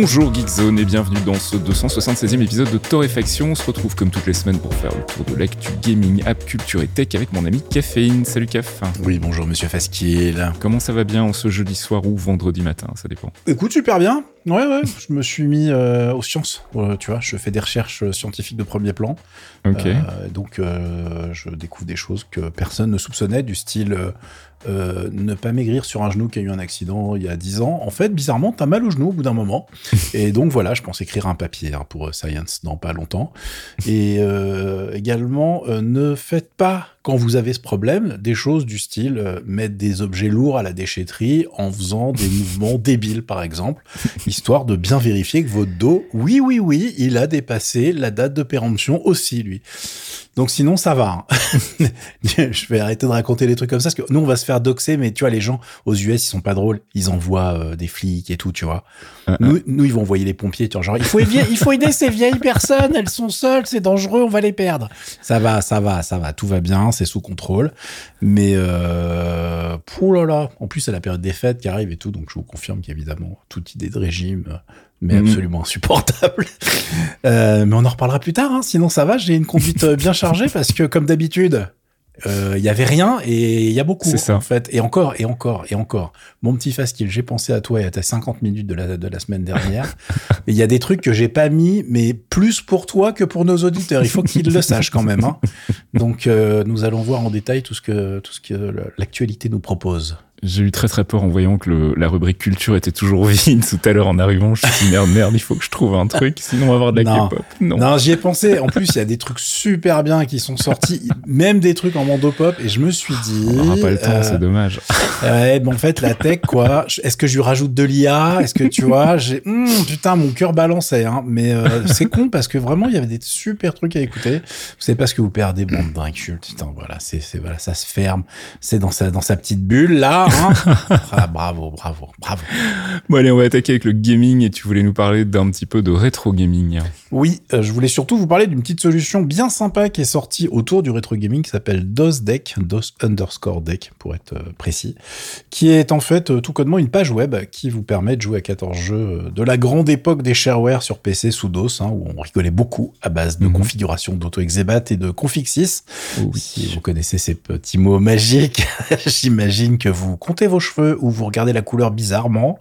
Bonjour Geekzone et bienvenue dans ce 276e épisode de Torréfaction. On se retrouve comme toutes les semaines pour faire le tour de l'actu gaming, app, culture et tech avec mon ami Caféine. Salut Caf. Oui, bonjour monsieur Fasquiel. Comment ça va bien en ce jeudi soir ou vendredi matin Ça dépend. Écoute, super bien. Ouais, ouais, je me suis mis euh, aux sciences. Euh, tu vois, je fais des recherches scientifiques de premier plan. Ok. Euh, donc, je découvre des choses que personne ne soupçonnait, du style ne pas maigrir sur un genou qui a eu un accident il y a 10 ans. En fait, bizarrement, t'as mal au genou au bout d'un moment. Et donc, voilà, je pense écrire un papier hein, pour Science dans pas longtemps. Et également, ne faites pas, quand vous avez ce problème, des choses du style euh, mettre des objets lourds à la déchetterie en faisant des mouvements débiles, par exemple, histoire de bien vérifier que votre dos, oui, oui, oui, il a dépassé la date de péremption aussi, lui. Donc sinon, ça va. hein. je vais arrêter de raconter des trucs comme ça, parce que nous, on va se faire doxer, mais tu vois, les gens aux US, ils sont pas drôles. Ils envoient euh, des flics et tout, tu vois. Uh-uh. Nous, nous, ils vont envoyer les pompiers, tu vois, genre, il faut, aider, il faut aider ces vieilles personnes, elles sont seules, c'est dangereux, on va les perdre. Ça va, ça va, ça va, tout va bien, c'est sous contrôle. Mais, euh, là là, en plus, c'est la période des fêtes qui arrive et tout, donc je vous confirme qu'évidemment, toute idée de régime, euh, mais Mhm. absolument insupportable. Euh, mais on en reparlera plus tard, hein. sinon ça va, j'ai une conduite euh, bien chargée parce que comme d'habitude, euh, il y avait rien et il y a beaucoup C'est ça. en fait. Et encore, et encore, et encore. Mon petit Fastil, j'ai pensé à toi et à tes 50 minutes de la, de la semaine dernière. Il y a des trucs que j'ai pas mis, mais plus pour toi que pour nos auditeurs. Il faut qu'ils le sachent quand même. Hein. Donc euh, nous allons voir en détail tout ce que, tout ce que l'actualité nous propose. J'ai eu très très peur en voyant que le- la rubrique culture était toujours vide tout à l'heure en arrivant. Je me suis dit merde, merde, il faut que je trouve un truc, sinon on va avoir de la. K-pop. Non. Non, j'y ai pensé. En plus, il y a des trucs super bien qui sont sortis, même des trucs en mando pop. Et je me suis dit. On n'aura pas le temps, euh, c'est dommage. Ouais, mais en fait, la tech, quoi. Est-ce que je lui rajoute de l'IA Est-ce que tu vois j'ai Hum, Putain, mon cœur balançait. Hein. Mais euh, c'est con parce que vraiment, il y avait des super trucs à écouter. Vous savez pas ce que vous perdez, bande d'incultes. Putain, voilà, c'est, c'est voilà, ça se ferme. C'est dans sa dans sa petite bulle là. Hein ah, bravo, bravo, bravo. Bon allez, on va attaquer avec le gaming et tu voulais nous parler d'un petit peu de rétro gaming. Oui, euh, je voulais surtout vous parler d'une petite solution bien sympa qui est sortie autour du rétro gaming qui s'appelle DOS Deck, DOS underscore Deck pour être euh, précis, qui est en fait euh, tout connement une page web qui vous permet de jouer à 14 jeux de la grande époque des shareware sur PC sous DOS, hein, où on rigolait beaucoup à base de Mhm. configuration d'auto-exebat et de config 6. Oh Si vous connaissez ces petits mots magiques, j'imagine que vous comptez vos cheveux ou vous regardez la couleur bizarrement.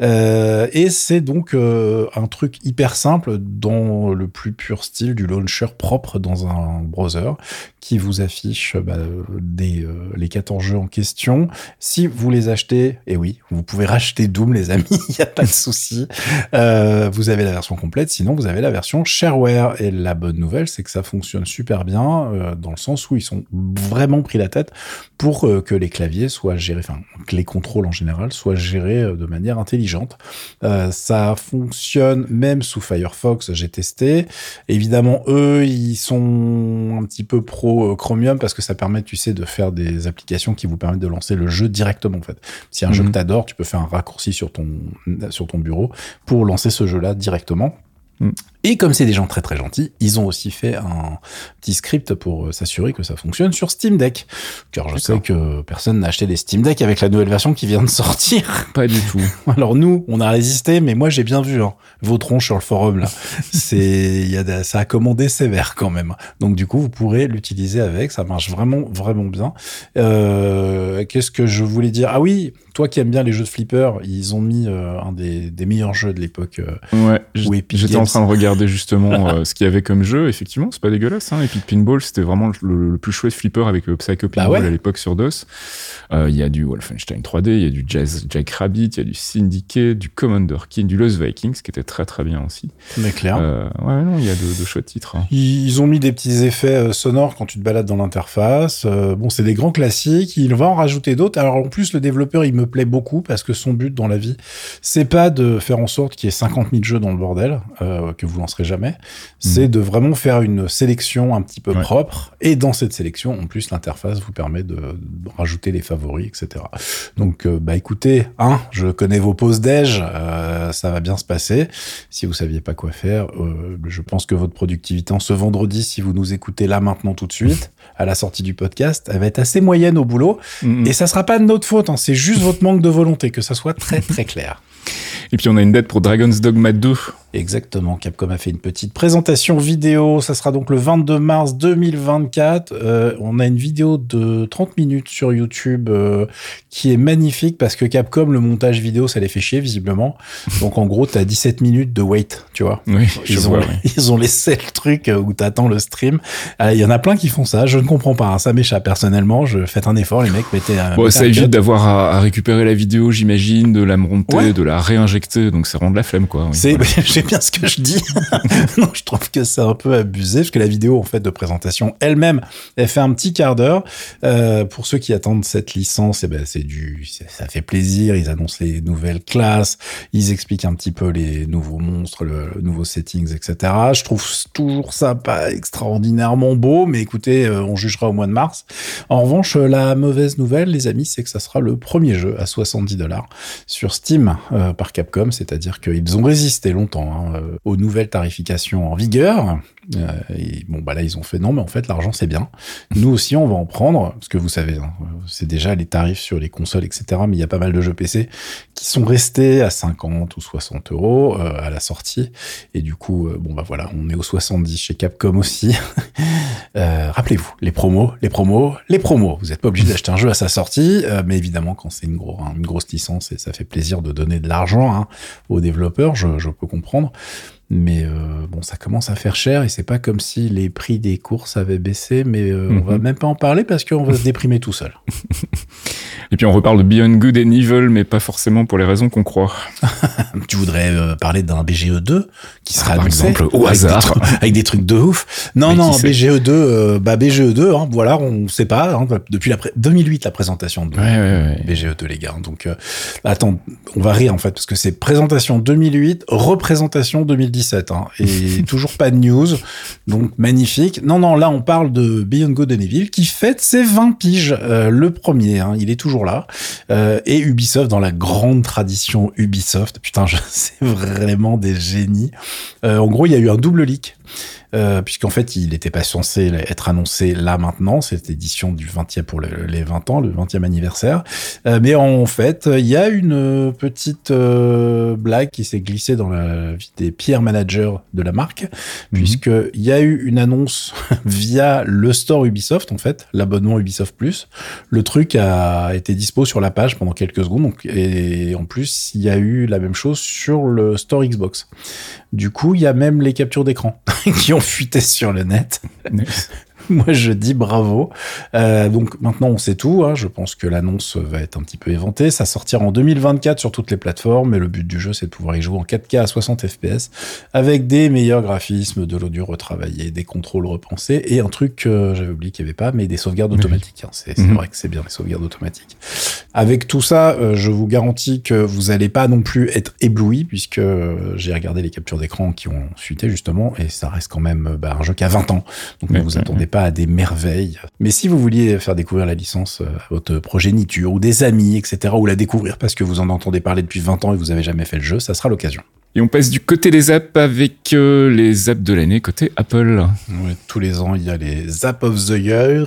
Euh, et c'est donc euh, un truc hyper simple dans le plus pur style du launcher propre dans un browser qui vous affiche bah, euh, les 14 jeux en question. Si vous les achetez, et oui, vous pouvez racheter Doom, les amis, il n'y a pas de souci. Euh, vous avez la version complète, sinon vous avez la version shareware. Et la bonne nouvelle, c'est que ça fonctionne super bien dans le sens où ils sont vraiment pris la tête pour que les claviers soient gérés, que les contrôles en général soient gérés euh, de manière intelligente. Euh, ça fonctionne même sous Firefox, j'ai testé. Évidemment, eux, ils sont un petit peu pro Chromium parce que ça permet, tu sais, de faire des applications qui vous permettent de lancer le jeu directement en fait. Si un jeu Mhm. que t'adores, tu peux faire un raccourci sur ton sur ton bureau pour lancer ce jeu-là directement. Mhm. Et comme c'est des gens très très gentils, ils ont aussi fait un petit script pour euh, s'assurer que ça fonctionne sur Steam Deck. Car je sais que personne n'a acheté des Steam Deck avec la nouvelle version qui vient de sortir. Pas du tout. Alors nous, on a résisté, mais moi j'ai bien vu hein, vos tronches sur le forum là. C'est, il y a de- ça a commandé sévère quand même. Donc du coup, vous pourrez l'utiliser avec, ça marche vraiment vraiment bien. Euh, Qu'est-ce que je voulais dire? Ah oui, toi qui aimes bien les jeux de flipper, ils ont mis euh, un des, des meilleurs jeux de l'époque. euh, Ouais, j'étais en train de regarder justement euh, ce qu'il y avait comme jeu. Effectivement, c'est pas dégueulasse. Hein. Epic Pinball, c'était vraiment le, le plus chouette flipper avec le Psycho Bah Pinball ouais. à l'époque sur DOS. Il y a du Wolfenstein 3D, il y a du Jazz Jack Rabbit, il y a du Syndicate, du Commander King, du Lost Vikings, qui était très très bien aussi. Mais clair. Ouais, non, il y a de, de chouettes titres. hein. Ils ont mis des petits effets sonores quand tu te balades dans l'interface. Bon, c'est des grands classiques. Il va en rajouter d'autres. Alors en plus, le développeur, il me plaît beaucoup parce que son but dans la vie, c'est pas de faire en sorte qu'il y ait 50 000 jeux dans le bordel, euh, que vous lancerez jamais, c'est de vraiment faire une sélection un petit peu Ouais. propre. Et dans cette sélection, en plus, l'interface vous permet de, de rajouter les favoris, etc. Donc, euh, bah écoutez, hein, je connais vos pauses déj, euh, ça va bien se passer. Si vous saviez pas quoi faire, je pense que votre productivité en ce vendredi, si vous nous écoutez là maintenant tout de suite, à la sortie du podcast, elle va être assez moyenne au boulot. Mhm. Et ça sera pas de notre faute, hein, c'est juste manque de volonté, que ça soit très très clair. Et puis on a une date pour Dragon's Dogma 2. Exactement, Capcom a fait une petite présentation vidéo, ça sera donc le 22 mars 2024. Euh, on a une vidéo de 30 minutes sur YouTube euh, qui est magnifique parce que Capcom, le montage vidéo, ça les fait chier visiblement. Donc en gros, t'as 17 minutes de wait, tu vois. Oui, je Ils ont, vois. ils ont laissé le truc euh, où t'attends le stream. Euh, Il y en a plein qui font ça. Je ne comprends pas. hein. Ça m'échappe personnellement. Je faites un effort, les mecs. Mettez un. Bon, mettez ça un évite d'avoir à, à récupérer la vidéo, j'imagine, de la monter, Ouais. de la réinjecter, donc ça rend de la flemme, quoi. oui. C'est, Voilà. bien ce que je dis. je trouve que c'est un peu abusé parce que la vidéo en fait de présentation elle-même, elle fait un petit quart d'heure. Euh, pour ceux qui attendent cette licence, eh ben c'est du, ça fait plaisir. Ils annoncent les nouvelles classes, ils expliquent un petit peu les nouveaux monstres, le, le nouveau settings, etc. Je trouve toujours ça pas extraordinairement beau, mais écoutez, euh, on jugera au mois de mars. En revanche, euh, la mauvaise nouvelle, les amis, c'est que ça sera le premier jeu à 70 dollars sur Steam par Capcom, c'est-à-dire qu'ils ont résisté longtemps hein, euh, aux nouvelles tarifications en vigueur. Euh, et bon, bah là, ils ont fait non, mais en fait, l'argent, c'est bien. Nous aussi, on va en prendre, parce que vous savez, hein, c'est déjà les tarifs sur les consoles, etc. Mais il y a pas mal de jeux PC qui sont restés à 50 ou 60 euros euh, à la sortie. Et du coup, bon, bah voilà, on est aux 70 chez Capcom aussi. Euh, Rappelez-vous, les promos, les promos, les promos. Vous n'êtes pas obligé d'acheter un jeu à sa sortie, euh, mais évidemment, quand c'est une, gros, une grosse licence et ça fait plaisir de donner de l'argent hein, aux développeurs, je, je peux comprendre. Mais euh, bon, ça commence à faire cher et c'est pas comme si les prix des courses avaient baissé, mais euh, on va Mhm. même pas en parler parce qu'on va se déprimer tout seul. Et puis on reparle de Beyond Good and Evil, mais pas forcément pour les raisons qu'on croit. Tu voudrais euh, parler d'un BGE2 qui sera Ah, par exemple, au avec des hasard. trucs- avec des trucs de ouf. Non, Mais non, sait BGE2, euh, bah BGE2, hein, voilà, on sait pas. hein, depuis la pré- 2008, la présentation de Ouais, ouais, ouais. BGE2, les gars. Donc, euh, attends, on va rire en fait parce que c'est présentation 2008, représentation 2017, hein, et toujours pas de news. Donc magnifique. Non, non, là on parle de Beyond Good and Evil qui fête ses 20 piges. Euh, le premier, hein, il est toujours là. Euh, et Ubisoft dans la grande tradition Ubisoft. Putain, c'est vraiment des génies. Euh, en gros, il y a eu un double leak. Euh, puisqu'en fait, il n'était pas censé être annoncé là maintenant, cette édition du 20e pour le- les 20 ans, le 20e anniversaire. Euh, mais en fait, il y a une petite euh, blague qui s'est glissée dans la vie des pierres managers de la marque, puisque il y a eu une annonce via le store Ubisoft, en fait, l'abonnement Ubisoft Plus. Le truc a été dispo sur la page pendant quelques secondes, donc, et en plus, il y a eu la même chose sur le store Xbox. Du coup, il y a même les captures d'écran qui ont fuité sur le net. Moi, je dis bravo. Euh, donc maintenant, on sait tout. hein. Je pense que l'annonce va être un petit peu éventée. Ça sortira en 2024 sur toutes les plateformes. Et le but du jeu, c'est de pouvoir y jouer en 4K à 60 FPS avec des meilleurs graphismes, de l'audio retravaillé, des contrôles repensés et un truc que j'avais oublié qu'il n'y avait pas, mais des sauvegardes automatiques. hein. C'est c'est Mhm. vrai que c'est bien les sauvegardes automatiques. Avec tout ça, euh, je vous garantis que vous n'allez pas non plus être ébloui puisque euh, j'ai regardé les captures d'écran qui ont fuité justement et ça reste quand même euh, bah, un jeu qui a 20 ans. Donc ne vous attendez pas à des merveilles. Mais si vous vouliez faire découvrir la licence à votre progéniture ou des amis, etc., ou la découvrir parce que vous en entendez parler depuis 20 ans et vous avez jamais fait le jeu, ça sera l'occasion. Et on passe du côté des apps avec euh, les apps de l'année côté Apple. Ouais, tous les ans, il y a les App of the Year.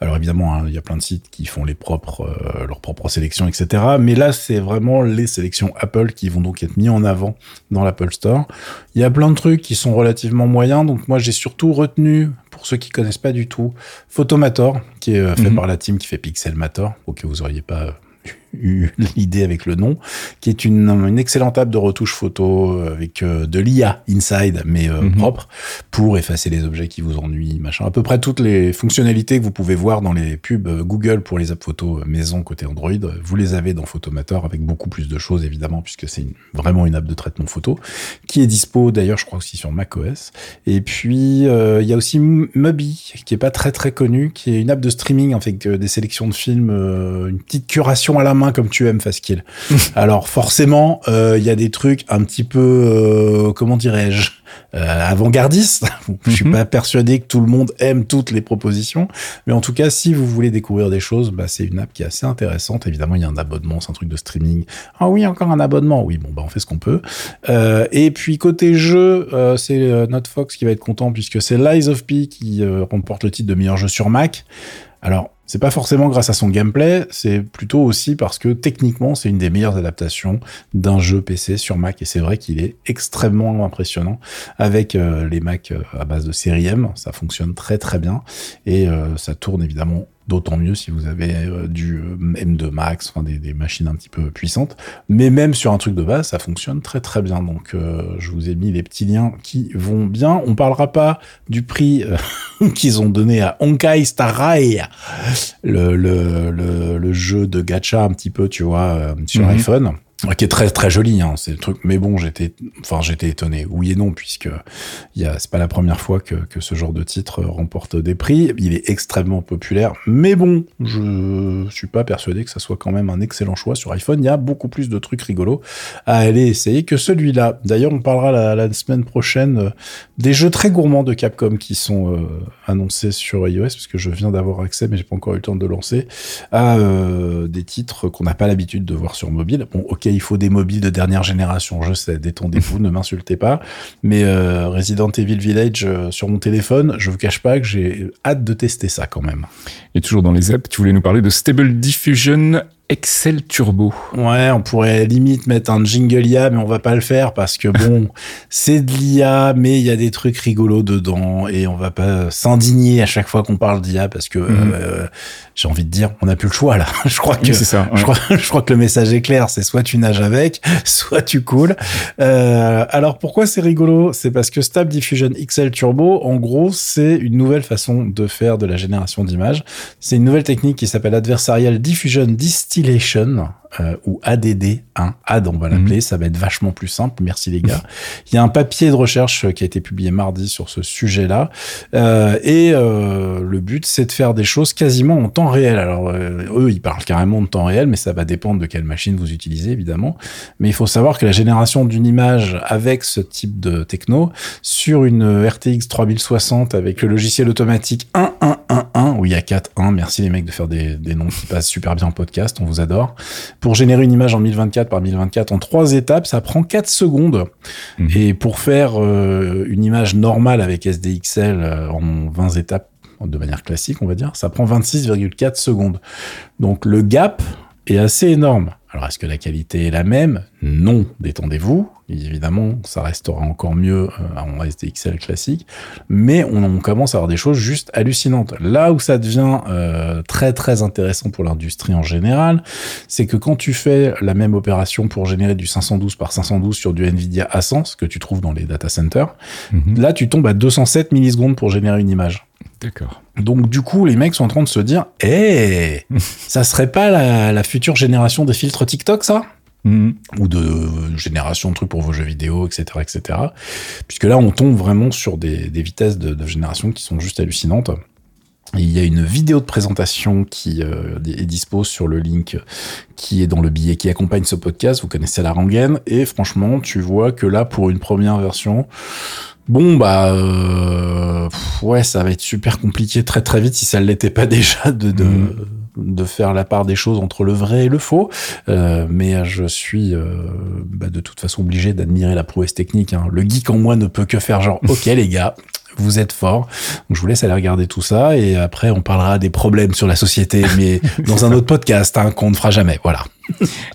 Alors évidemment, hein, il y a plein de sites qui font les propres, euh, leurs propres sélections, etc. Mais là, c'est vraiment les sélections Apple qui vont donc être mis en avant dans l'Apple Store. Il y a plein de trucs qui sont relativement moyens. Donc moi, j'ai surtout retenu, pour ceux qui connaissent pas du tout, Photomator, qui est euh, fait Mhm. par la team qui fait Pixelmator, pour que vous auriez pas eu l'idée avec le nom, qui est une, une excellente app de retouche photo euh, avec euh, de l'IA inside, mais euh, Mhm. propre, pour effacer les objets qui vous ennuient, machin. À peu près toutes les fonctionnalités que vous pouvez voir dans les pubs Google pour les apps photo maison côté Android, vous les avez dans Photomator avec beaucoup plus de choses évidemment, puisque c'est vraiment une app de traitement photo, qui est dispo d'ailleurs, je crois aussi sur macOS. Et puis euh, il y a aussi Mubi, qui est pas très très connu, qui est une app de streaming avec euh, des sélections de films, une petite curation à la main comme tu aimes, Faskill. Alors forcément, il y a des trucs un petit peu, comment dirais-je, avant-gardistes. Je suis Mhm. pas persuadé que tout le monde aime toutes les propositions, mais en tout cas, si vous voulez découvrir des choses, bah, c'est une app qui est assez intéressante. Évidemment, il y a un abonnement, c'est un truc de streaming. Ah oui, encore un abonnement. Oui, bon, bah, on fait ce qu'on peut. Euh, et puis côté jeu, euh, c'est euh, NotFox qui va être content puisque c'est Lies of P qui euh, remporte le titre de meilleur jeu sur Mac. Alors, c'est pas forcément grâce à son gameplay, c'est plutôt aussi parce que techniquement, c'est une des meilleures adaptations d'un jeu PC sur Mac. Et c'est vrai qu'il est extrêmement impressionnant avec euh, les Mac euh, à base de série M. Ça fonctionne très très bien et euh, ça tourne évidemment d'autant mieux si vous avez euh, du euh, M2 Max, enfin des, des machines un petit peu puissantes. Mais même sur un truc de base, ça fonctionne très très bien. Donc euh, je vous ai mis les petits liens qui vont bien. On parlera pas du prix euh, qu'ils ont donné à Honkai Star Rail, le, le, le, le jeu de gacha un petit peu, tu vois, sur Mhm. iPhone. Qui est très très joli, hein, c'est le truc. Mais bon, j'étais, enfin j'étais étonné. Oui et non, puisque il y a, c'est pas la première fois que, ce genre de titre remporte des prix. Il est extrêmement populaire, mais bon, je suis pas persuadé que ça soit quand même un excellent choix sur iPhone. Il y a beaucoup plus de trucs rigolos à aller essayer que celui-là. D'ailleurs, on parlera la, semaine prochaine euh, des jeux très gourmands de Capcom qui sont euh, annoncés sur iOS, parce que je viens d'avoir accès, mais j'ai pas encore eu le temps de lancer, à euh, des titres qu'on n'a pas l'habitude de voir sur mobile. Bon, ok, il faut des mobiles de dernière génération, je sais, détendez-vous, ne m'insultez pas, mais euh, Resident Evil Village euh, sur mon téléphone, je vous cache pas que j'ai hâte de tester ça quand même. Et toujours dans les apps, tu voulais nous parler de Stable Diffusion Excel Turbo. Ouais, on pourrait limite mettre un jingle IA, mais on va pas le faire parce que bon, c'est de l'IA, mais il y a des trucs rigolos dedans et on va pas s'indigner à chaque fois qu'on parle d'IA parce que Mhm. euh, j'ai envie de dire, on n'a plus le choix là. je crois que Oui, c'est ça. je ouais. crois, je crois que le message est clair, c'est soit tu nages avec, soit tu coules. Euh, alors pourquoi c'est rigolo? C'est parce que Stable Diffusion XL Turbo, en gros, c'est une nouvelle façon de faire de la génération d'images. C'est une nouvelle technique qui s'appelle Adversarial Diffusion Distillation. Euh, ou ADD, hein, AD on va l'appeler, ça va être vachement plus simple, merci les gars. Il y a un papier de recherche euh, qui a été publié mardi sur ce sujet-là, euh, et euh, le but c'est de faire des choses quasiment en temps réel. Alors eux ils parlent carrément de temps réel, mais ça va dépendre de quelle machine vous utilisez évidemment. Mais il faut savoir que la génération d'une image avec ce type de techno sur une RTX 3060 avec le logiciel automatique 1111, où il y a 4 1, merci les mecs de faire des, des noms qui passent super bien en podcast, on vous adore. Pour générer une image en 1024 par 1024 en trois étapes, ça prend 4 secondes. Mhm. Et pour faire euh, une image normale avec SDXL euh, en 20 étapes de manière classique, on va dire, ça prend 26,4 secondes. Donc le gap est assez énorme. Alors est-ce que la qualité est la même? Non, détendez-vous. Évidemment, ça restera encore mieux euh, en SDXL classique, mais on, on commence à avoir des choses juste hallucinantes. Là où ça devient euh, très très intéressant pour l'industrie en général, c'est que quand tu fais la même opération pour générer du 512 par 512 sur du Nvidia Ascens que tu trouves dans les data centers, Mhm. là tu tombes à 207 millisecondes pour générer une image. D'accord. Donc du coup, les mecs sont en train de se dire, eh, ça serait pas la, la future génération des filtres TikTok, ça? Mhm. ou de euh, génération de trucs pour vos jeux vidéo, etc., etc. Puisque là, on tombe vraiment sur des, des vitesses de, de génération qui sont juste hallucinantes. Et il y a une vidéo de présentation qui euh, est dispo sur le link qui est dans le billet qui accompagne ce podcast. Vous connaissez la rengaine. Et franchement, tu vois que là, pour une première version, bon, bah, euh, pff, ouais, ça va être super compliqué très très vite si ça ne l'était pas déjà de, de, Mhm. de faire la part des choses entre le vrai et le faux. Euh, mais je suis euh, bah, de toute façon obligé d'admirer la prouesse technique. hein. Le geek en moi ne peut que faire genre, ok les gars, vous êtes forts. Donc, je vous laisse aller regarder tout ça et après on parlera des problèmes sur la société, mais dans un autre podcast hein, qu'on ne fera jamais. Voilà.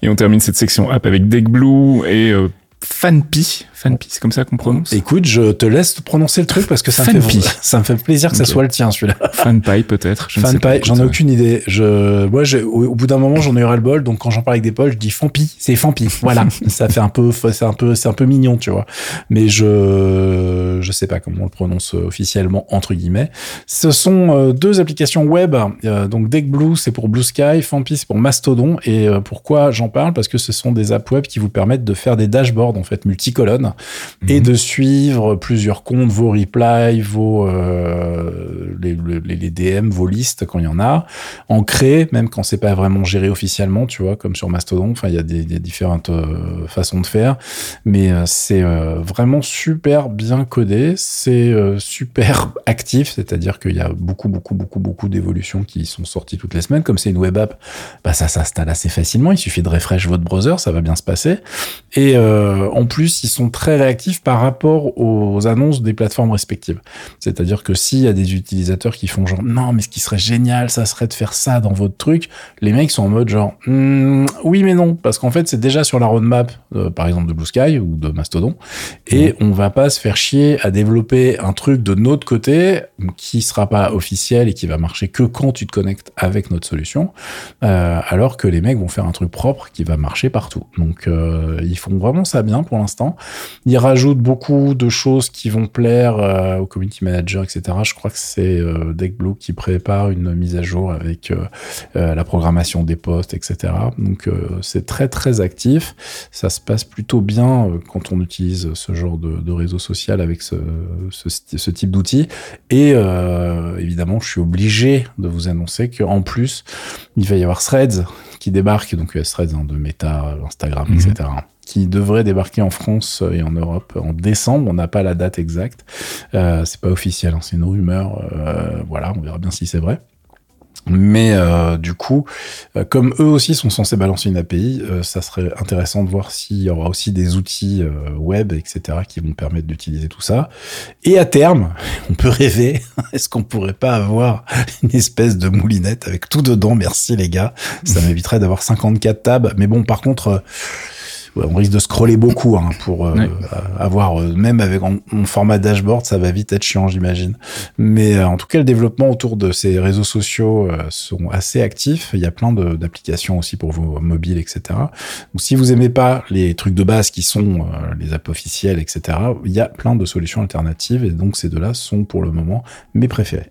Et on termine cette section app avec Deckblue et euh, Fanpi. Fanpi, c'est comme ça qu'on prononce Écoute, je te laisse prononcer le truc parce que ça me, Fanpi. fait, ça me fait plaisir que ça Ok. soit le tien celui-là. Fanpie peut-être. je pas, j'en ai aucune idée. Je, moi, au, au bout d'un moment, j'en ai eu ras le bol. Donc, quand j'en parle avec des potes, je dis Fampi. C'est Fampi. Voilà. ça fait un peu, c'est un peu, c'est un peu mignon, tu vois. Mais je, je sais pas comment on le prononce euh, officiellement, entre guillemets. Ce sont euh, deux applications web. Euh, donc, Deckblue, c'est pour Blue Sky. Fampi, c'est pour Mastodon. Et pourquoi j'en parle? Parce que ce sont des apps web qui vous permettent de faire des dashboards dashboard en fait multicolonne et de suivre plusieurs comptes, vos replies, vos euh, les, les, les, DM, vos listes quand il y en a, ancré même quand c'est pas vraiment géré officiellement, tu vois, comme sur Mastodon. Enfin, il y a des, des différentes euh, façons de faire, mais euh, c'est vraiment super bien codé, c'est super actif, c'est-à-dire qu'il y a beaucoup, beaucoup, beaucoup, beaucoup d'évolutions qui sont sorties toutes les semaines. Comme c'est une web app, bah ça s'installe assez facilement. Il suffit de refresh votre browser, ça va bien se passer. Et en plus, ils sont très réactifs par rapport aux annonces des plateformes respectives. C'est-à-dire que s'il y a des utilisateurs qui font genre non, mais ce qui serait génial, ça serait de faire ça dans votre truc, les mecs sont en mode genre hmm, oui mais non, parce qu'en fait c'est déjà sur la roadmap, euh, par exemple de Blue Sky ou de Mastodon, et on va pas se faire chier à développer un truc de notre côté qui sera pas officiel et qui va marcher que quand tu te connectes avec notre solution, euh, alors que les mecs vont faire un truc propre qui va marcher partout. Donc euh, ils font vraiment ça bien pour l'instant. Ils rajoutent beaucoup de choses qui vont plaire euh, aux community managers, etc. Je crois que c'est euh, DeckBlue qui prépare une mise à jour avec euh, euh, la programmation des posts, etc. Donc c'est très très actif. Ça se passe plutôt bien quand on utilise ce genre de, réseau social avec ce, ce, ce type d'outils. Et évidemment, je suis obligé de vous annoncer qu'en plus, il va y avoir Threads qui débarque, donc Threads hein, de Meta, Instagram, mmh. etc qui devrait débarquer en France et en Europe en décembre. On n'a pas la date exacte. Euh, c'est pas officiel, hein, c'est une rumeur. Euh, voilà, on verra bien si c'est vrai. Mais euh, du coup, euh, comme eux aussi sont censés balancer une API, euh, ça serait intéressant de voir s'il y aura aussi des outils euh, web, etc., qui vont permettre d'utiliser tout ça. Et à terme, on peut rêver, est-ce qu'on pourrait pas avoir une espèce de moulinette avec tout dedans? Merci les gars, ça m'éviterait d'avoir 54 tabs. Mais bon, par contre on risque de scroller beaucoup hein, pour euh, avoir euh, même avec en, en, format dashboard ça va vite être chiant j'imagine. Mais euh, en tout cas le développement autour de ces réseaux sociaux euh, sont assez actifs. Il y a plein d'applications aussi pour vos mobiles etc donc si vous aimez pas les trucs de base qui sont euh, les apps officielles etc il y a plein de solutions alternatives et donc ces deux là sont pour le moment mes préférés.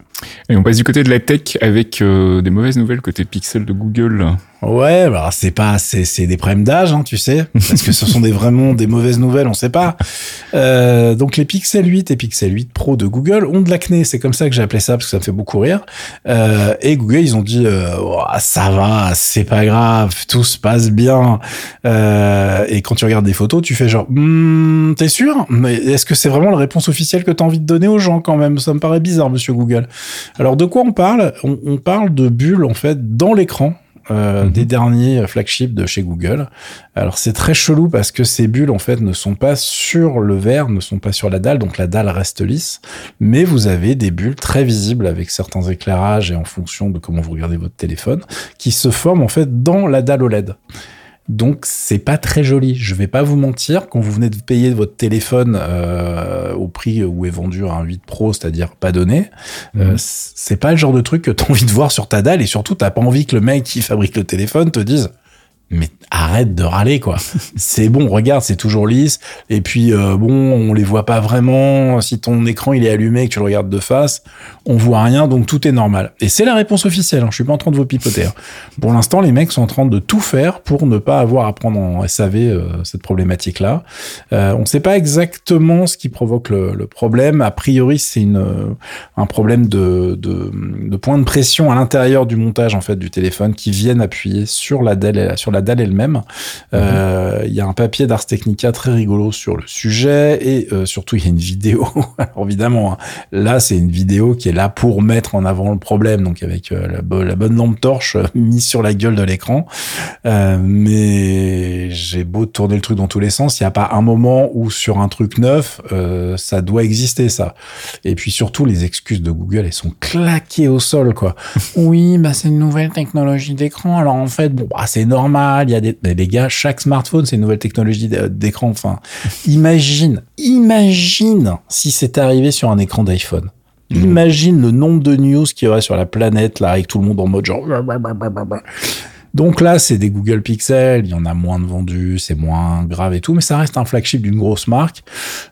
Et on passe du côté de la tech avec des mauvaises nouvelles côté Pixel de Google Ouais, bah c'est pas, c'est, c'est des problèmes d'âge, hein, tu sais, parce que ce sont des vraiment des mauvaises nouvelles, on sait pas. Euh, donc les Pixel 8 et Pixel 8 Pro de Google ont de l'acné, c'est comme ça que j'ai appelé ça parce que ça me fait beaucoup rire. Euh, et Google, ils ont dit, euh, oh, ça va, c'est pas grave, tout se passe bien. Euh, et quand tu regardes des photos, tu fais genre, hm, t'es sûr? Mais est-ce que c'est vraiment la réponse officielle que t'as envie de donner aux gens quand même? Ça me paraît bizarre, Monsieur Google. Alors de quoi on parle? On, on parle de bulles en fait dans l'écran euh, mmh. des derniers flagships de chez Google. Alors c'est très chelou parce que ces bulles en fait ne sont pas sur le verre, ne sont pas sur la dalle, donc la dalle reste lisse, mais vous avez des bulles très visibles avec certains éclairages et en fonction de comment vous regardez votre téléphone, qui se forment en fait dans la dalle OLED. Donc c'est pas très joli. Je vais pas vous mentir, quand vous venez de payer votre téléphone euh, au prix où est vendu un 8 Pro, c'est-à-dire pas donné, mmh. euh, c'est pas le genre de truc que tu as envie de voir sur ta dalle et surtout t'as pas envie que le mec qui fabrique le téléphone te dise mais arrête de râler quoi. c'est bon, regarde, c'est toujours lisse. Et puis euh, bon, on les voit pas vraiment. Si ton écran il est allumé et que tu le regardes de face, on voit rien, donc tout est normal. Et c'est la réponse officielle. Hein, je suis pas en train de vous pipoter. Hein. Pour l'instant, les mecs sont en train de tout faire pour ne pas avoir à prendre en SAV euh, cette problématique là. Euh, on sait pas exactement ce qui provoque le, le problème. A priori, c'est une euh, un problème de, de, de point de pression à l'intérieur du montage en fait du téléphone qui viennent appuyer sur la dalle sur la dalle elle-même. Il mmh. euh, y a un papier d'Ars Technica très rigolo sur le sujet et euh, surtout il y a une vidéo. Alors évidemment, hein, là c'est une vidéo qui est là pour mettre en avant le problème, donc avec euh, la, la, bonne lampe torche mise sur la gueule de l'écran. Mais j'ai beau tourner le truc dans tous les sens, il n'y a pas un moment où sur un truc neuf, ça doit exister ça. Et puis surtout les excuses de Google, elles sont claquées au sol quoi. oui, bah c'est une nouvelle technologie d'écran. Alors en fait, bon, bah, c'est normal il y a des, les gars, chaque smartphone, c'est une nouvelle technologie d'écran. Enfin, imagine, imagine si c'était arrivé sur un écran d'iPhone. Mmh. Imagine le nombre de news qu'il y aurait sur la planète, là, avec tout le monde en mode genre. Donc là, c'est des Google Pixel, il y en a moins de vendus, c'est moins grave et tout, mais ça reste un flagship d'une grosse marque.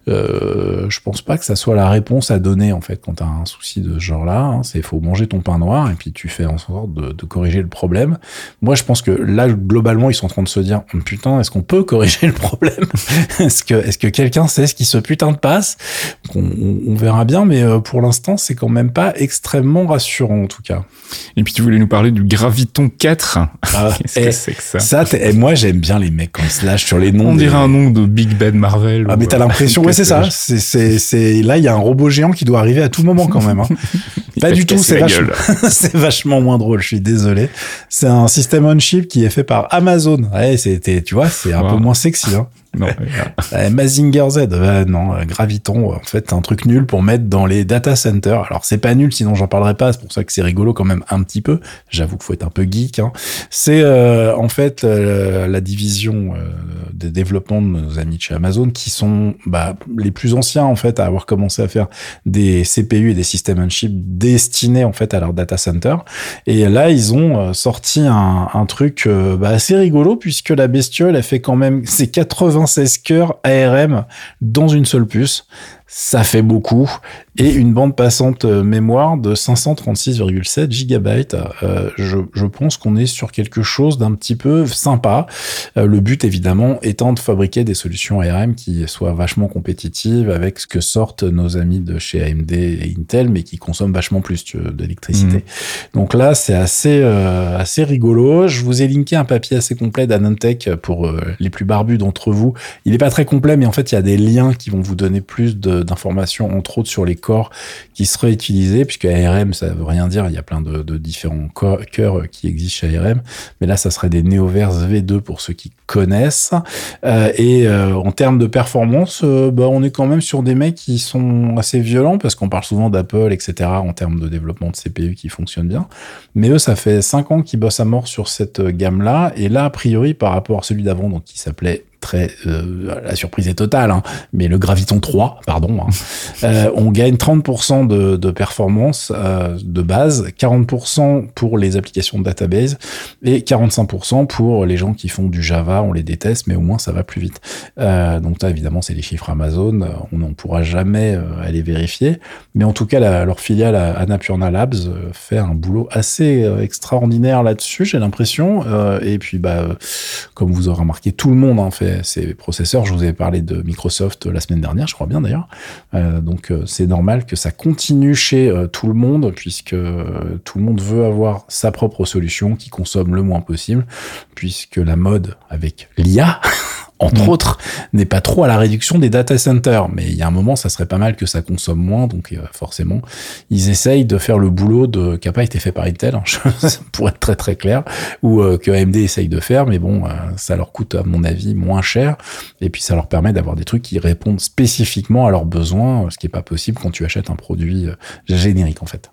Euh, je pense pas que ça soit la réponse à donner en fait quand tu as un souci de ce genre-là. Hein. C'est faut manger ton pain noir et puis tu fais en sorte de, de, corriger le problème. Moi, je pense que là, globalement, ils sont en train de se dire hum, putain, est-ce qu'on peut corriger le problème? Est-ce que est-ce que quelqu'un sait ce qui se putain de passe? On, on, verra bien, mais euh, pour l'instant, c'est quand même pas extrêmement rassurant en tout cas. Et puis tu voulais nous parler du Graviton 4. Ah, Qu'est-ce que c'est que ça Ça, et moi j'aime bien les mecs quand ils se lâchent sur les noms. On dirait un nom de Big Ben Marvel. Ah mais t'as l'impression, ouais c'est ça. C'est c'est là il y a un robot géant qui doit arriver à tout moment quand même. Hein. pas du tout, c'est vachement, c'est vachement moins drôle. Je suis désolé. C'est un système on chip qui est fait par Amazon. Ouais, c'était, tu vois, c'est un peu moins sexy. Hein. Non. Mazinger Z, non, Graviton, en fait, un truc nul pour mettre dans les data centers. Alors, c'est pas nul, sinon j'en parlerai pas. C'est pour ça que c'est rigolo quand même un petit peu. J'avoue qu'il faut être un peu geek. Hein. C'est euh, en fait euh, la division euh, des développements de nos amis de chez Amazon qui sont bah, les plus anciens en fait à avoir commencé à faire des CPU et des systèmes on chip destinés en fait à leur data center. Et là, ils ont sorti un, un truc bah, assez rigolo puisque la bestiole a fait quand même ses 80 16 cœurs ARM dans une seule puce ça fait beaucoup. Et une bande passante euh, mémoire de 536,7 gigabytes. Euh, je, je, pense qu'on est sur quelque chose d'un petit peu sympa. Euh, le but, évidemment, étant de fabriquer des solutions ARM qui soient vachement compétitives avec ce que sortent nos amis de chez AMD et Intel, mais qui consomment vachement plus d'électricité. Mmh. Donc là, c'est assez, euh, assez rigolo. Je vous ai linké un papier assez complet d'Anantech pour les plus barbus d'entre vous. Il n'est pas très complet, mais en fait, il y a des liens qui vont vous donner plus de d'informations, entre autres sur les corps qui seraient utilisés, puisque ARM, ça veut rien dire, il y a plein de, différents cœurs qui existent chez ARM, mais là, ça serait des Neoverse V2 pour ceux qui connaissent. Euh, et euh, en termes de performance, euh, bah, on est quand même sur des mecs qui sont assez violents, parce qu'on parle souvent d'Apple, etc., en termes de développement de CPU qui fonctionnent bien. Mais eux, ça fait 5 ans qu'ils bossent à mort sur cette gamme-là, et là, a priori, par rapport à celui d'avant, donc qui s'appelait très euh, la surprise est totale, hein, mais le Graviton 3, pardon, hein, euh, on gagne 30% de, de performance euh, de base, 40% pour les applications de database et 45% pour les gens qui font du Java, on les déteste, mais au moins ça va plus vite. Donc là, évidemment, c'est les chiffres Amazon, on n'en pourra jamais aller vérifier, mais en tout cas, la, leur filiale Annapurna Labs fait un boulot assez extraordinaire là-dessus, j'ai l'impression, et puis bah, comme vous aurez remarqué, tout le monde en fait ces processeurs. Je vous ai parlé de Microsoft la semaine dernière, je crois bien d'ailleurs. Euh, donc euh, c'est normal que ça continue chez euh, tout le monde, puisque tout le monde veut avoir sa propre solution qui consomme le moins possible, puisque la mode avec l'IA entre mm. autres, n'est pas trop à la réduction des data centers. Mais il y a un moment, ça serait pas mal que ça consomme moins. Donc, euh, forcément, ils essayent de faire le boulot de, qui n'a pas été fait par Intel, hein, pour être très très clair, ou euh, que AMD essaye de faire. Mais bon, euh, ça leur coûte, à mon avis, moins cher. Et puis, ça leur permet d'avoir des trucs qui répondent spécifiquement à leurs besoins, ce qui est pas possible quand tu achètes un produit générique, en fait.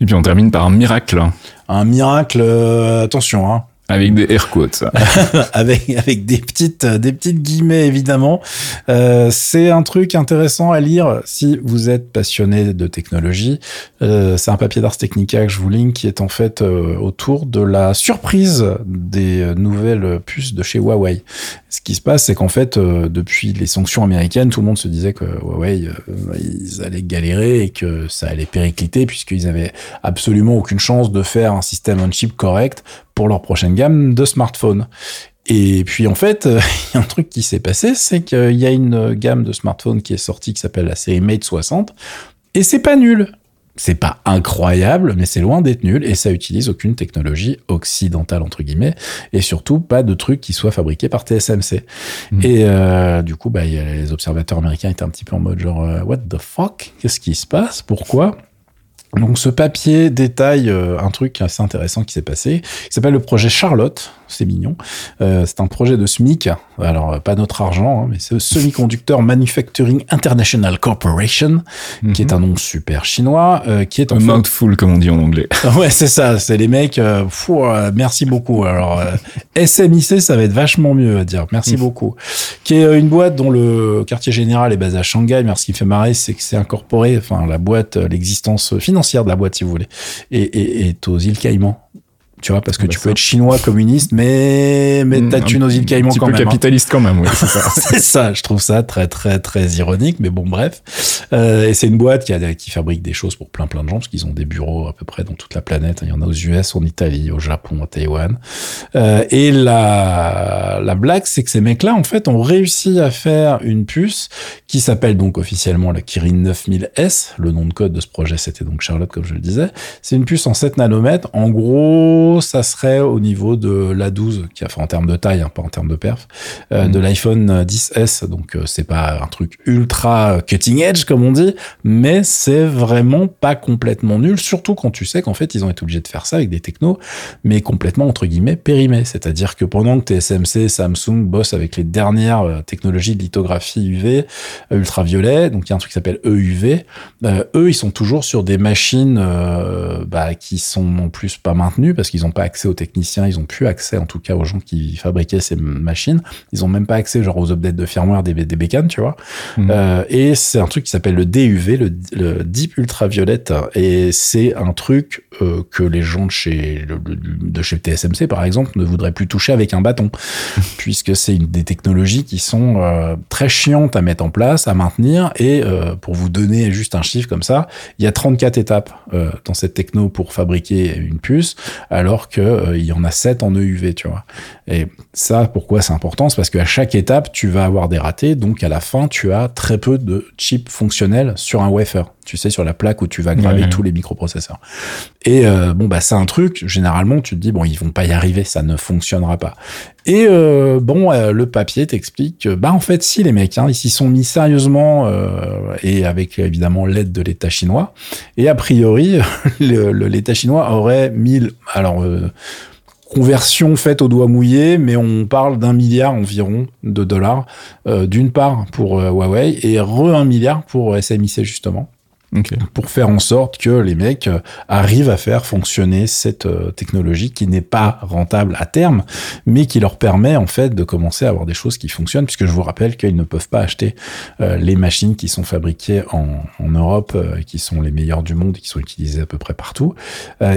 Et puis, on termine par un miracle. Un miracle, attention, hein avec des air quotes. avec avec des petites des petites guillemets évidemment. Euh, c'est un truc intéressant à lire si vous êtes passionné de technologie. Euh, c'est un papier d'Ars Technica que je vous link qui est en fait euh, autour de la surprise des nouvelles puces de chez Huawei. Ce qui se passe, c'est qu'en fait, euh, depuis les sanctions américaines, tout le monde se disait que Huawei euh, ils allaient galérer et que ça allait péricliter puisqu'ils avaient absolument aucune chance de faire un système on chip correct pour leur prochaine gamme de smartphones. Et puis en fait, il y a un truc qui s'est passé, c'est qu'il y a une gamme de smartphones qui est sortie qui s'appelle la série Mate 60, et c'est pas nul. C'est pas incroyable, mais c'est loin d'être nul, et ça utilise aucune technologie occidentale entre guillemets, et surtout pas de trucs qui soient fabriqués par TSMC. Mmh. Et euh, du coup, bah, les observateurs américains étaient un petit peu en mode genre euh, What the fuck? Qu'est-ce qui se passe? Pourquoi? Donc ce papier détaille euh, un truc assez intéressant qui s'est passé. Il s'appelle le projet Charlotte. C'est mignon. Euh, c'est un projet de SMIC. Alors euh, pas notre argent, hein, mais c'est Semiconductor Manufacturing International Corporation, qui est mhm. un nom super chinois, qui est en un mouthful comme on dit en anglais. ouais, c'est ça. C'est les mecs. Fou, merci beaucoup. Alors SMIC, ça va être vachement mieux à dire. Merci mhm. beaucoup. Qui est une boîte dont le quartier général est basé à Shanghai. Mais ce qui fait marrer, c'est que c'est incorporé. Enfin, la boîte, l'existence financière de la boîte, si vous voulez, et, et, est aux îles Caïmans. Tu vois, parce que Bah, tu ça. peux être chinois communiste, mais, mais Mm, t'as un tu aux îles Caïmans Un petit quand peu même. hein. capitaliste quand même, oui, c'est ça. c'est ça, je trouve ça très très très ironique, mais bon bref. Euh, et c'est une boîte qui, a, qui fabrique des choses pour plein plein de gens, parce qu'ils ont des bureaux à peu près dans toute la planète. Il y en a aux US, en Italie, au Japon, à Taïwan. Euh, et la, la blague, c'est que ces mecs-là, en fait, ont réussi à faire une puce qui s'appelle donc officiellement la Kirin 9000S. Le nom de code de ce projet, c'était donc Charlotte, comme je le disais. C'est une puce en 7 nanomètres. En gros, ça serait au niveau de l'A12, qui a, enfin, en termes de taille, hein, pas en termes de perf, euh, Mm. de l'iPhone 10S. Donc, euh, c'est pas un truc ultra cutting edge, comme on dit, mais c'est vraiment pas complètement nul, surtout quand tu sais qu'en fait, ils ont été obligés de faire ça avec des technos, mais complètement, entre guillemets, périmés. C'est-à-dire que pendant que TSMC, Samsung bossent avec les dernières euh, technologies de lithographie UV, euh, ultraviolet, donc il y a un truc qui s'appelle EUV, euh, eux, ils sont toujours sur des machines euh, bah, qui sont en plus pas maintenues parce qu'ils n'ont pas accès aux techniciens, ils ont plus accès en tout cas aux gens qui fabriquaient ces machines. Ils ont même pas accès genre aux updates de firmware des, des bécanes, tu vois. Mhm. Euh, et c'est un truc qui s'appelle le DUV, le, le Deep Ultraviolet, et c'est un truc euh, que les gens de chez le- de chez TSMC par exemple ne voudraient plus toucher avec un bâton, puisque c'est une des technologies qui sont euh, très chiantes à mettre en place, à maintenir. Et pour vous donner juste un chiffre comme ça, il y a 34 étapes dans cette techno pour fabriquer une puce, alors que euh, il y en a 7 en EUV, tu vois. Et ça, pourquoi c'est important? C'est parce qu'à chaque étape, tu vas avoir des ratés. Donc, à la fin, tu as très peu de chips fonctionnels sur un wafer. Tu sais, sur la plaque où tu vas graver Ouais. tous les microprocesseurs. Et euh, bon, bah, c'est un truc, généralement, tu te dis, bon, ils vont pas y arriver, ça ne fonctionnera pas. Et euh, bon, euh, le papier t'explique que, bah, en fait, si les mecs, hein, ils s'y sont mis sérieusement euh, et avec évidemment l'aide de l'État chinois. Et a priori, l'État chinois aurait 1000. Alors, euh, conversion faite au doigt mouillé, mais on parle d'un milliard environ de dollars, euh, d'une part pour euh, Huawei et re un milliard pour SMIC justement Ok. pour faire en sorte que les mecs euh, arrivent à faire fonctionner cette euh, technologie qui n'est pas rentable à terme, mais qui leur permet en fait de commencer à avoir des choses qui fonctionnent, puisque je vous rappelle qu'ils ne peuvent pas acheter euh, les machines qui sont fabriquées en, Europe, qui sont les meilleures du monde et qui sont utilisées à peu près partout.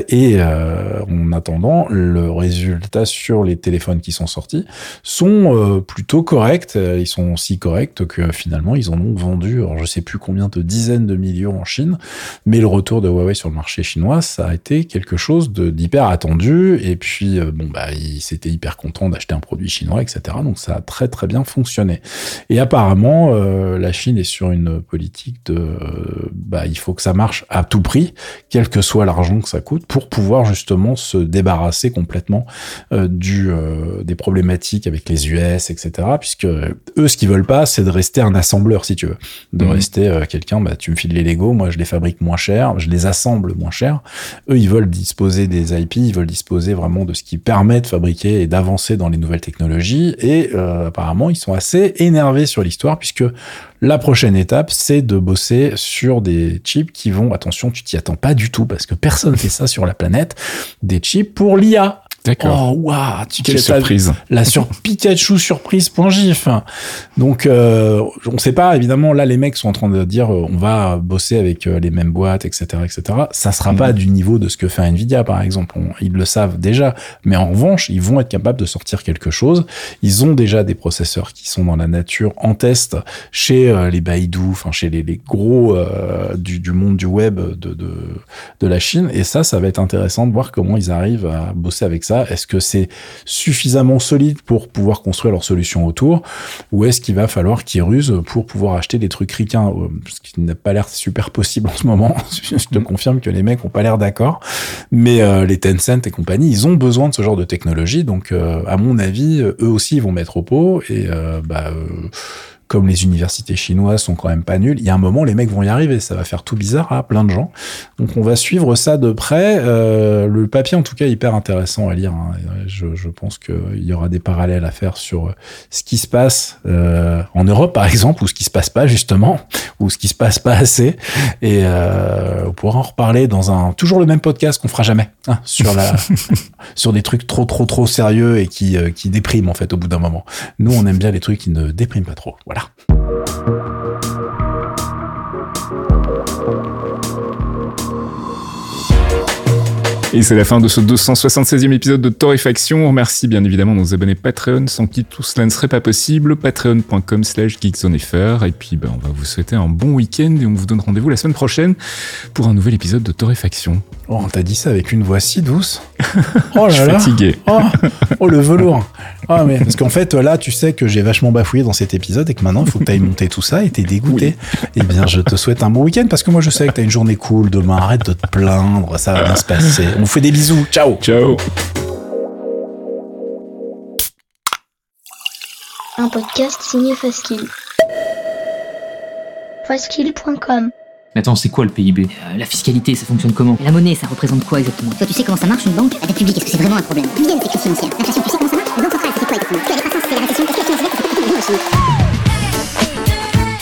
Et en attendant, le résultat sur les téléphones qui sont sortis sont plutôt corrects. Ils sont si corrects que finalement ils en ont vendu, alors je sais plus combien de dizaines de millions en Chine, mais le retour de Huawei sur le marché chinois, ça a été quelque chose d'hyper attendu. Et puis euh, bon bah ils s'étaient hyper contents d'acheter un produit chinois, etc. Donc ça a très très bien fonctionné. Et apparemment euh, la Chine est sur une politique de euh, bah il faut que ça marche à tout prix, quel que soit l'argent que ça coûte, pour pouvoir justement se débarrasser complètement euh, du des problématiques avec les US, etc. Puisque eux, ce qu'ils veulent pas, c'est de rester un assembleur, si tu veux, de Mhm. rester quelqu'un. Bah, tu me files les Lego, moi je les fabrique moins cher, je les assemble moins cher. Eux, ils veulent disposer des IP, ils veulent disposer vraiment de ce qui permet de fabriquer et d'avancer dans les nouvelles technologies. Et euh, apparemment, ils sont assez énervés sur l'histoire, puisque la prochaine étape, c'est de bosser sur des chips qui vont, attention, tu t'y attends pas du tout, parce que personne fait ça sur la planète, des chips pour l'IA. D'accord. Oh, waouh, tu Quelle surprise. la sur Pikachu surprise.gif. Donc, euh, on sait pas, évidemment, là, les mecs sont en train de dire, euh, on va bosser avec euh, les mêmes boîtes, etc., etc. Ça sera Mhm. pas du niveau de ce que fait Nvidia, par exemple. On- ils le savent déjà. Mais en revanche, ils vont être capables de sortir quelque chose. Ils ont déjà des processeurs qui sont dans la nature en test chez euh, les Baidu, enfin, chez les, les gros euh, du, du monde du web de, de, de la Chine. Et ça, ça va être intéressant de voir comment ils arrivent à bosser avec ça. Est-ce que c'est suffisamment solide pour pouvoir construire leur solution autour ou est-ce qu'il va falloir qu'ils rusent pour pouvoir acheter des trucs ricains euh, ce qui n'a pas l'air super possible en ce moment. Je te confirme que les mecs ont pas l'air d'accord. Mais euh, les Tencent et compagnie ils ont besoin de ce genre de technologie. Donc euh, à mon avis eux aussi ils vont mettre au pot. Et euh, bah comme les universités chinoises sont quand même pas nulles, il y a un moment, les mecs vont y arriver. Ça va faire tout bizarre à plein de gens. Donc, on va suivre ça de près. Euh, le papier, en tout cas, est hyper intéressant à lire. hein. Je, je pense qu'il y aura des parallèles à faire sur ce qui se passe euh, en Europe, par exemple, ou ce qui se passe pas, justement, ou ce qui se passe pas assez. Et euh, on pourra en reparler dans un toujours le même podcast qu'on fera jamais hein, sur la sur des trucs trop trop trop sérieux et qui euh, qui dépriment en fait au bout d'un moment. Nous, on aime bien les trucs qui ne dépriment pas trop. Voilà. da. Et c'est la fin de ce 276e épisode de Torréfaction. On remercie bien évidemment nos abonnés Patreon, sans qui tout cela ne serait pas possible. Patreon.com slash geekzonefr. Et puis, ben, on va vous souhaiter un bon week-end et on vous donne rendez-vous la semaine prochaine pour un nouvel épisode de Torréfaction. Oh, on t'a dit ça avec une voix si douce. Oh Je suis là là. fatigué. Oh, oh, le velours. Ah, mais parce qu'en fait, là, tu sais que j'ai vachement bafouillé dans cet épisode et que maintenant, il faut que tu ailles monter tout ça et t'es dégoûté. Eh bien, je te souhaite un bon week-end parce que moi, je sais que t'as une journée cool demain. Arrête de te plaindre. Ça va bien se passer. On vous fait des bisous. Ciao. Ciao Un podcast signé Faskill. Faskill.com Mais attends, c'est quoi le PIB Euh, la fiscalité, ça fonctionne comment? La monnaie, ça représente quoi exactement? Toi, tu sais comment ça marche une banque? La dette publique, est-ce que c'est vraiment un problème? Publier c'est crise financière. L'inflation, tu sais comment ça marche? La banque centrale, c'est quoi exactement? Tu as des croissances, c'est la récession. Est-ce que la finance verte, c'est aussi?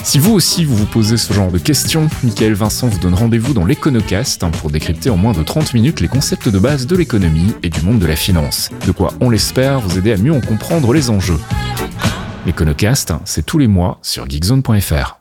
Si vous aussi vous vous posez ce genre de questions, Michael Vincent vous donne rendez-vous dans l'Econocast hein, pour décrypter en moins de 30 minutes les concepts de base de l'économie et du monde de la finance. De quoi, on l'espère, vous aider à mieux en comprendre les enjeux. L'Econocast, c'est tous les mois sur geekzone.fr.